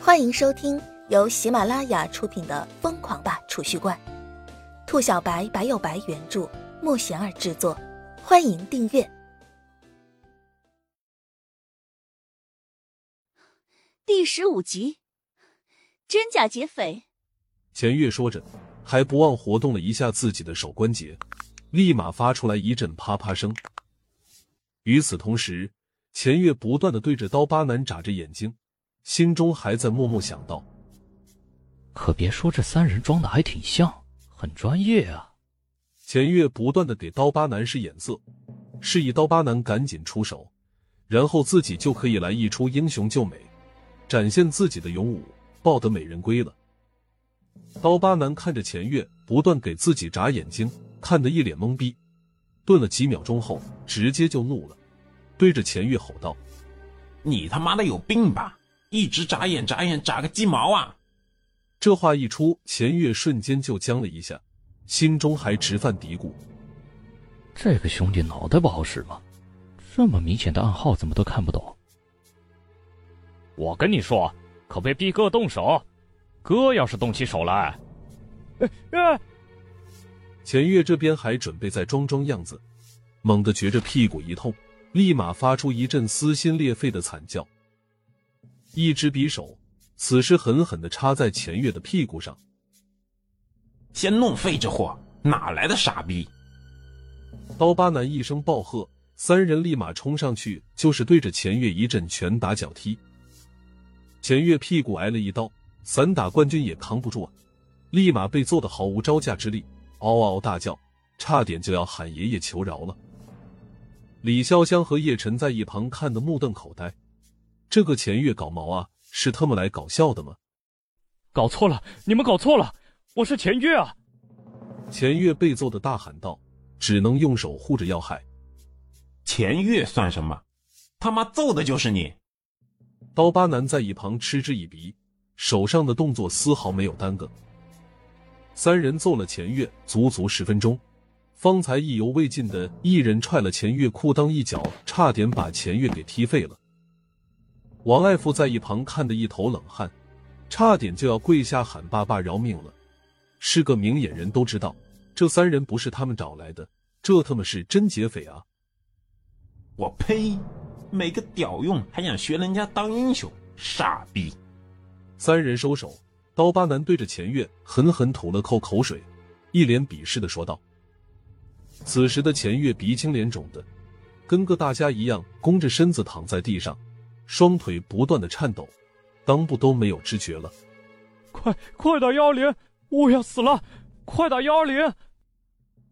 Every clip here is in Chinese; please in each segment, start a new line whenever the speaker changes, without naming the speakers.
欢迎收听由喜马拉雅出品的《疯狂吧储蓄罐》，兔小白白有白原著，莫贤儿制作。欢迎订阅
第十五集，真假劫匪。
钱月说着，还不忘活动了一下自己的手关节，立马发出来一阵啪啪声。与此同时，钱月不断的对着刀疤男眨着眼睛。心中还在默默想到：
可别说这三人装的还挺像，很专业啊。
钱月不断的给刀疤男使眼色，示意刀疤男赶紧出手，然后自己就可以来一出英雄救美，展现自己的勇武，抱得美人归了。刀疤男看着钱月不断给自己眨眼睛，看得一脸懵逼，顿了几秒钟后，直接就怒了，对着钱月吼道：“
你他妈的有病吧！”一直眨眼眨眼眨个鸡毛啊！
这话一出，钱月瞬间就僵了一下，心中还直犯嘀咕：
这个兄弟脑袋不好使吗？这么明显的暗号怎么都看不懂？
我跟你说，可别逼哥动手，哥要是动起手来……
哎哎！钱月这边还准备再装装样子，猛地觉着屁股一痛，立马发出一阵撕心裂肺的惨叫。一支匕首，此时狠狠的插在钱月的屁股上。
先弄废这货，哪来的傻逼？
刀疤男一声暴喝，三人立马冲上去，就是对着钱月一阵拳打脚踢。钱月屁股挨了一刀，散打冠军也扛不住啊，立马被揍得毫无招架之力，嗷嗷大叫，差点就要喊爷爷求饶了。李潇湘和叶晨在一旁看得目瞪口呆。这个钱月搞毛啊？是他们来搞笑的吗？
搞错了，你们搞错了，我是钱月啊！
钱月被揍的大喊道，只能用手护着要害。
钱月算什么？他妈揍的就是你！
刀疤男在一旁嗤之以鼻，手上的动作丝毫没有耽搁。三人揍了钱月足足十分钟，方才意犹未尽的一人踹了钱月裤裆一脚，差点把钱月给踢废了。王爱富在一旁看得一头冷汗，差点就要跪下喊爸爸饶命了。是个明眼人都知道，这三人不是他们找来的，这他妈是真劫匪啊！
我呸！没个屌用，还想学人家当英雄，傻逼！
三人收手，刀疤男对着钱月狠狠吐了口口水，一脸鄙视的说道。此时的钱月鼻青脸肿的，跟个大家一样，弓着身子躺在地上。双腿不断的颤抖，裆部都没有知觉了。
快快打幺二零！我要死了！快打幺二零！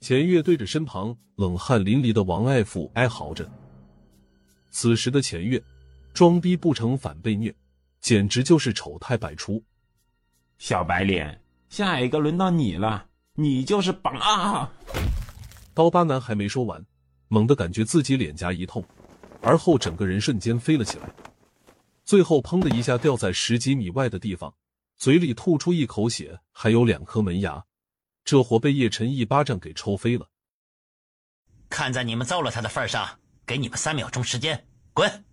钱月对着身旁冷汗淋漓的王爱富哀嚎着。此时的钱月，装逼不成反被虐，简直就是丑态百出。
小白脸，下一个轮到你了，你就是榜啊！
刀疤男还没说完，猛地感觉自己脸颊一痛。而后，整个人瞬间飞了起来，最后砰的一下掉在十几米外的地方，嘴里吐出一口血，还有两颗门牙，这货被叶晨一巴掌给抽飞了。
看在你们揍了他的份上，给你们三秒钟时间，滚！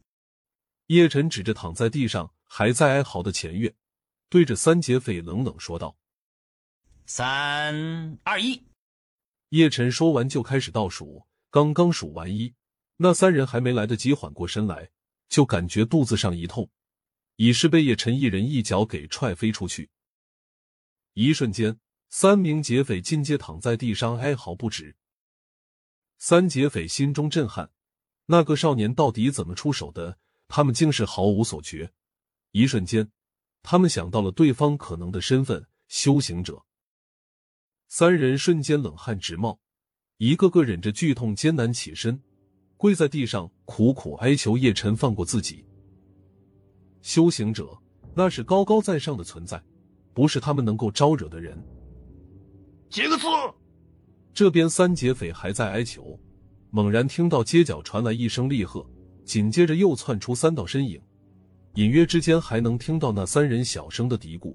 叶晨指着躺在地上还在哀嚎的钱月，对着三劫匪冷冷说道：“
三二一。”
叶晨说完就开始倒数，刚刚数完一。那三人还没来得及缓过身来，就感觉肚子上一痛，已是被叶晨一人一脚给踹飞出去。一瞬间，三名劫匪尽皆躺在地上哀嚎不止。三劫匪心中震撼，那个少年到底怎么出手的？他们竟是毫无所觉。一瞬间，他们想到了对方可能的身份——修行者。三人瞬间冷汗直冒，一个个忍着剧痛艰难起身。跪在地上，苦苦哀求叶晨放过自己。修行者，那是高高在上的存在，不是他们能够招惹的人。
几个字？
这边三劫匪还在哀求，猛然听到街角传来一声厉喝，紧接着又窜出三道身影，隐约之间还能听到那三人小声的嘀咕：“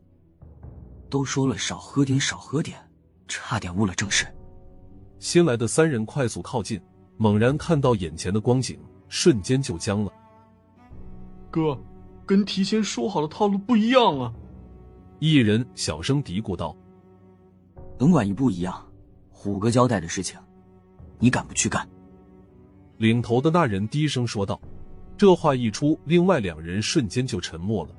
都说了少喝点，少喝点，差点误了正事。”
新来的三人快速靠近。猛然看到眼前的光景，瞬间就僵了。
哥，跟提前说好的套路不一样啊！
一人小声嘀咕道：“
甭管一不一样，虎哥交代的事情，你敢不去干？”
领头的那人低声说道。这话一出，另外两人瞬间就沉默了。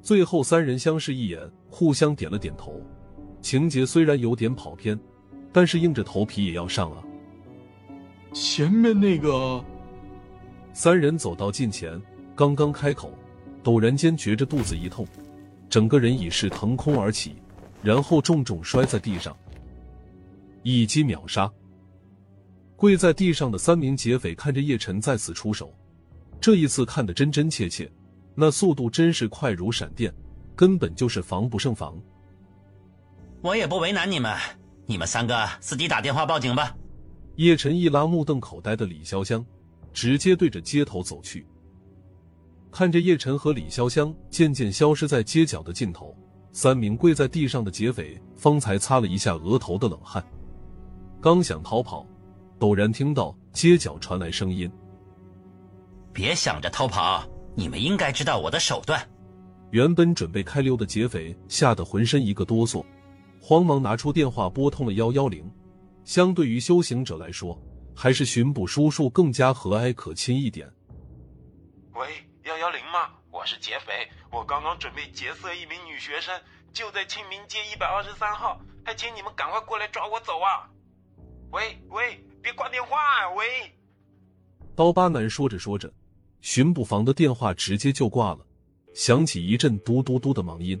最后三人相视一眼，互相点了点头。情节虽然有点跑偏，但是硬着头皮也要上啊。
前面那个，
三人走到近前，刚刚开口，陡然间觉着肚子一痛，整个人已是腾空而起，然后重重摔在地上，一击秒杀。跪在地上的三名劫匪看着叶晨再次出手。这一次看得真真切切，那速度真是快如闪电，根本就是防不胜防。
我也不为难你们，你们三个自己打电话报警吧。
叶晨一拉目瞪口呆的李潇湘，直接对着街头走去。看着叶晨和李潇湘渐渐消失在街角的尽头，三名跪在地上的劫匪方才擦了一下额头的冷汗，刚想逃跑，陡然听到街角传来声音。
别想着逃跑！你们应该知道我的手段。
原本准备开溜的劫匪吓得浑身一个哆嗦，慌忙拿出电话拨通了幺幺零。相对于修行者来说，还是巡捕叔叔更加和蔼可亲一点。
喂，幺幺零吗？我是劫匪，我刚刚准备劫色一名女学生，就在清明街一百二十三号，还请你们赶快过来抓我走啊！喂喂，别挂电话啊！喂。
刀疤男说着说着。巡捕房的电话直接就挂了，响起一阵嘟嘟嘟的忙音。